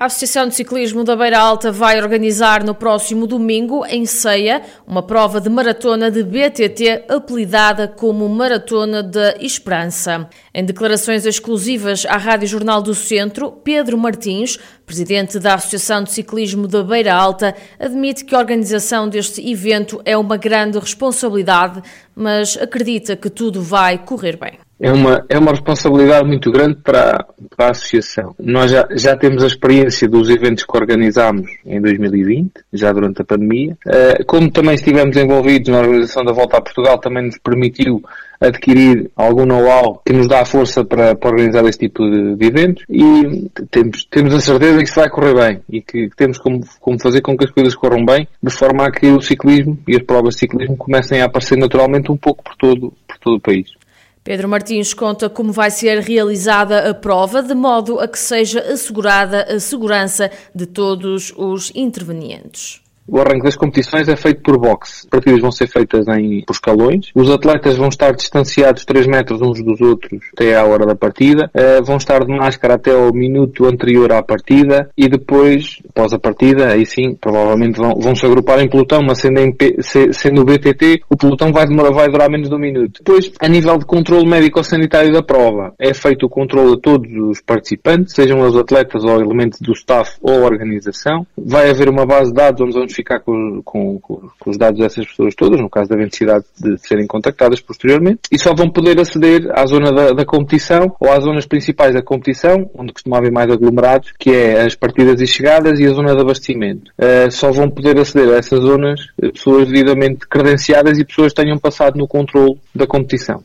A Associação de Ciclismo da Beira Alta vai organizar no próximo domingo, em Ceia, uma prova de maratona de BTT apelidada como Maratona da Esperança. Em declarações exclusivas à Rádio Jornal do Centro, Pedro Martins, presidente da Associação de Ciclismo da Beira Alta, admite que a organização deste evento é uma grande responsabilidade, mas acredita que tudo vai correr bem é uma, é uma responsabilidade muito grande para, para a Associação. Nós já, já temos a experiência dos eventos que organizámos em 2020, já durante a pandemia. Uh, como também estivemos envolvidos na organização da Volta a Portugal, também nos permitiu adquirir algum know-how que nos dá força para, para organizar este tipo de, de, eventos e temos, temos a certeza que isso vai correr bem e que, que temos como, como fazer com que as coisas corram bem, de forma a que o ciclismo e as provas de ciclismo comecem a aparecer naturalmente um pouco por todo, por todo o país. Pedro Martins conta como vai ser realizada a prova, de modo a que seja assegurada a segurança de todos os intervenientes. O arranque das competições é feito por boxe. As partidas vão ser feitas em, por escalões. Os atletas vão estar distanciados 3 metros uns dos outros até à hora da partida. Uh, vão estar de máscara até ao minuto anterior à partida e depois, após a partida, aí sim, provavelmente vão, vão se agrupar em pelotão, mas sendo, em, sendo o BTT, o pelotão vai, demorar, vai durar menos de um minuto. Depois, a nível de controle médico-sanitário da prova, é feito o controle a todos os participantes, sejam os atletas ou elementos do staff ou organização. Vai haver uma base de dados onde vamos ficar com, com, com, os dados dessas pessoas todas, no caso da necessidade de serem contactadas posteriormente, e só vão poder aceder à zona da, da competição ou às zonas principais da competição, onde costuma haver mais aglomerados, que é as partidas e chegadas e a zona de abastecimento. Uh, só vão poder aceder a essas zonas pessoas devidamente credenciadas e pessoas que tenham passado no controle da competição.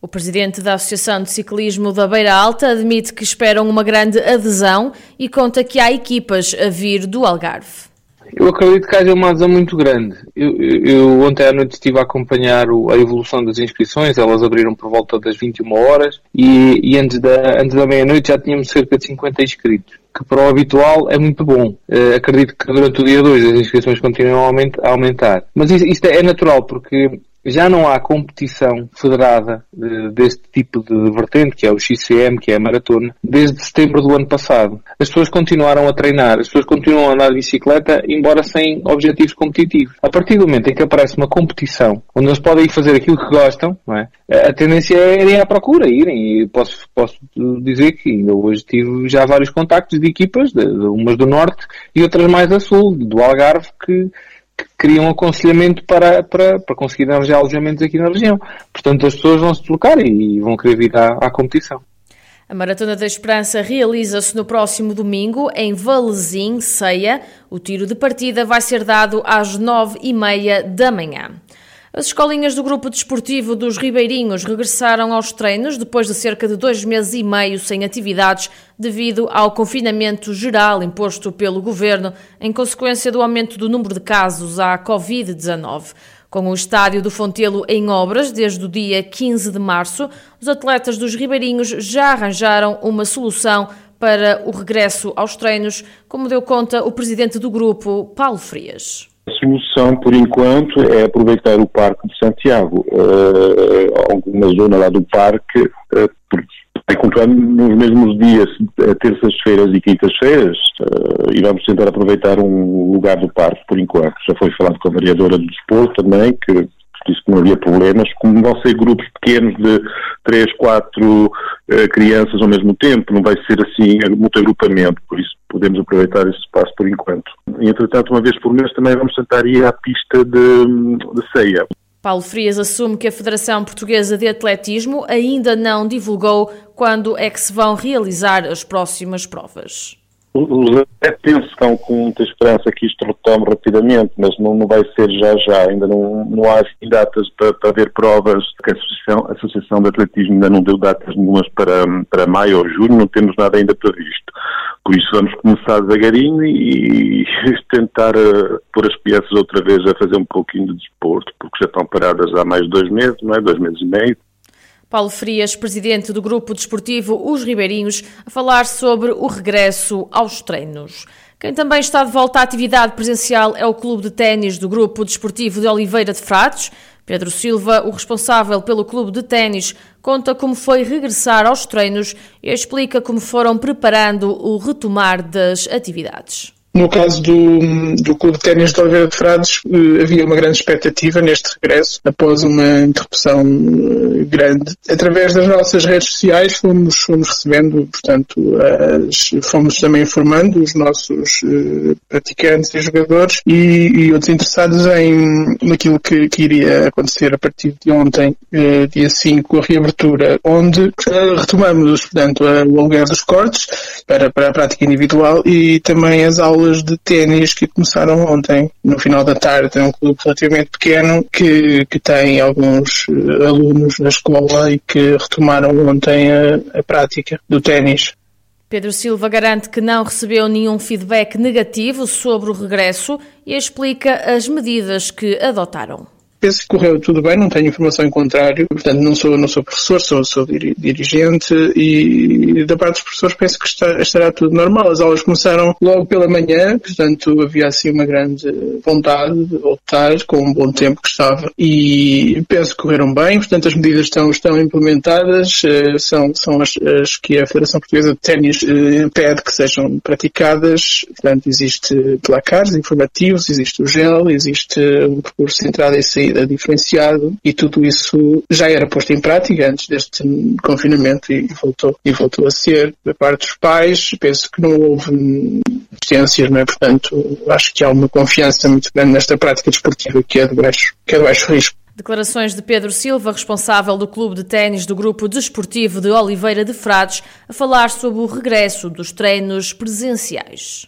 O presidente da Associação de Ciclismo da Beira Alta admite que esperam uma grande adesão e conta que há equipas a vir do Algarve. Eu acredito que haja uma adesão muito grande. Eu, eu, eu, ontem à noite estive a acompanhar o, a evolução das inscrições, elas abriram por volta das 21 horas e, e antes da, antes da meia-noite já tínhamos cerca de 50 inscritos, que para o habitual é muito bom. Uh, acredito que durante o dia 2 as inscrições continuam a aumentar. Mas isto, isto é natural, porque já não há competição federada uh, deste tipo de vertente, que é o XCM, que é a maratona, desde setembro do ano passado. As pessoas continuaram a treinar, as pessoas continuam a andar de bicicleta, embora sem objetivos competitivos. A partir do momento em que aparece uma competição, onde eles podem fazer aquilo que gostam, é? a tendência é irem à procura, irem. E posso, posso dizer que ainda hoje tive já vários contactos de equipas, de, de umas do norte e outras mais a sul, do Algarve, que que queriam aconselhamento para, para, para conseguir arranjar alojamentos aqui na região. Portanto, as pessoas vão se deslocar e vão querer vir à, à competição. A Maratona da Esperança realiza-se no próximo domingo em Valezim, Ceia. O tiro de partida vai ser dado às nove e meia da manhã. As escolinhas do grupo desportivo dos Ribeirinhos regressaram aos treinos depois de cerca de dois meses e meio sem atividades devido ao confinamento geral imposto pelo governo em consequência do aumento do número de casos à Covid-19. Com o estádio do Fontelo em obras desde o dia 15 de março, os atletas dos Ribeirinhos já arranjaram uma solução para o regresso aos treinos, como deu conta o presidente do grupo, Paulo Frias. A solução, por enquanto, é aproveitar o Parque de Santiago, uh, alguma zona lá do parque, uh, vai continuar nos mesmos dias, terças-feiras e quintas-feiras, uh, e vamos tentar aproveitar um lugar do parque, por enquanto. Já foi falado com a vereadora do desporto também, que disse que não havia problemas, como vão ser grupos pequenos de três, quatro uh, crianças ao mesmo tempo, não vai ser assim muito agrupamento, por isso podemos aproveitar esse espaço por enquanto. Entretanto, uma vez por mês também vamos tentar ir à pista de, de ceia. Paulo Frias assume que a Federação Portuguesa de Atletismo ainda não divulgou quando é que se vão realizar as próximas provas. Os atletas estão com muita esperança que isto retome rapidamente, mas não, não vai ser já já. Ainda não, não há assim datas para, para ver provas. A Associação, a Associação de Atletismo ainda não deu datas nenhumas para, para maio ou junho, não temos nada ainda previsto. Por isso vamos começar devagarinho e, tentar uh, pôr as crianças outra vez a fazer um pouquinho de desporto, porque já estão paradas há mais de dois meses, não é? Dois meses e meio. Paulo Frias, presidente do grupo desportivo Os Ribeirinhos, a falar sobre o regresso aos treinos. Quem também está de volta à atividade presencial é o Clube de Ténis do Grupo Desportivo de Oliveira de Frades. Pedro Silva, o responsável pelo clube de ténis, conta como foi regressar aos treinos e explica como foram preparando o retomar das atividades. No caso do, do Clube de Ténis de Oliveira de Frades, eh, havia uma grande expectativa neste regresso, após uma interrupção eh, grande. Através das nossas redes sociais fomos, fomos recebendo, portanto, as, fomos também informando os nossos uh, praticantes e jogadores e, e, outros interessados em naquilo que, que, iria acontecer a partir de ontem, dia 5, a reabertura, onde retomamos, portanto, o aluguer dos cortes para, para a prática individual e também as aulas de ténis que começaram ontem, no final da tarde. É um clube relativamente pequeno que, que tem alguns eh, alunos na escola e que retomaram ontem a, a prática do ténis. Pedro Silva garante que não recebeu nenhum feedback negativo sobre o regresso e explica as medidas que adotaram penso que correu tudo bem, não tenho informação em contrário, portanto não sou, não sou professor, sou, sou dirigente e da parte dos professores penso que está, estará tudo normal. As aulas começaram logo pela manhã, portanto havia assim uma grande vontade de voltar com um bom tempo que estava e penso que correram bem, portanto as medidas estão, estão implementadas, eh, são, são as, as que a Federação Portuguesa de Ténis eh, pede que sejam praticadas, portanto existe placares informativos, existe o gel, existe um percurso de entrada e saída saída diferenciado e tudo isso já era posto em prática antes deste confinamento e voltou, e voltou a ser da parte dos pais. Penso que não houve resistências, não é? Portanto, acho que há uma confiança muito grande nesta prática desportiva que é de baixo, que é de baixo risco. Declarações de Pedro Silva, responsável do Clube de Ténis do Grupo Desportivo de Oliveira de Frades, a falar sobre o regresso dos treinos presenciais.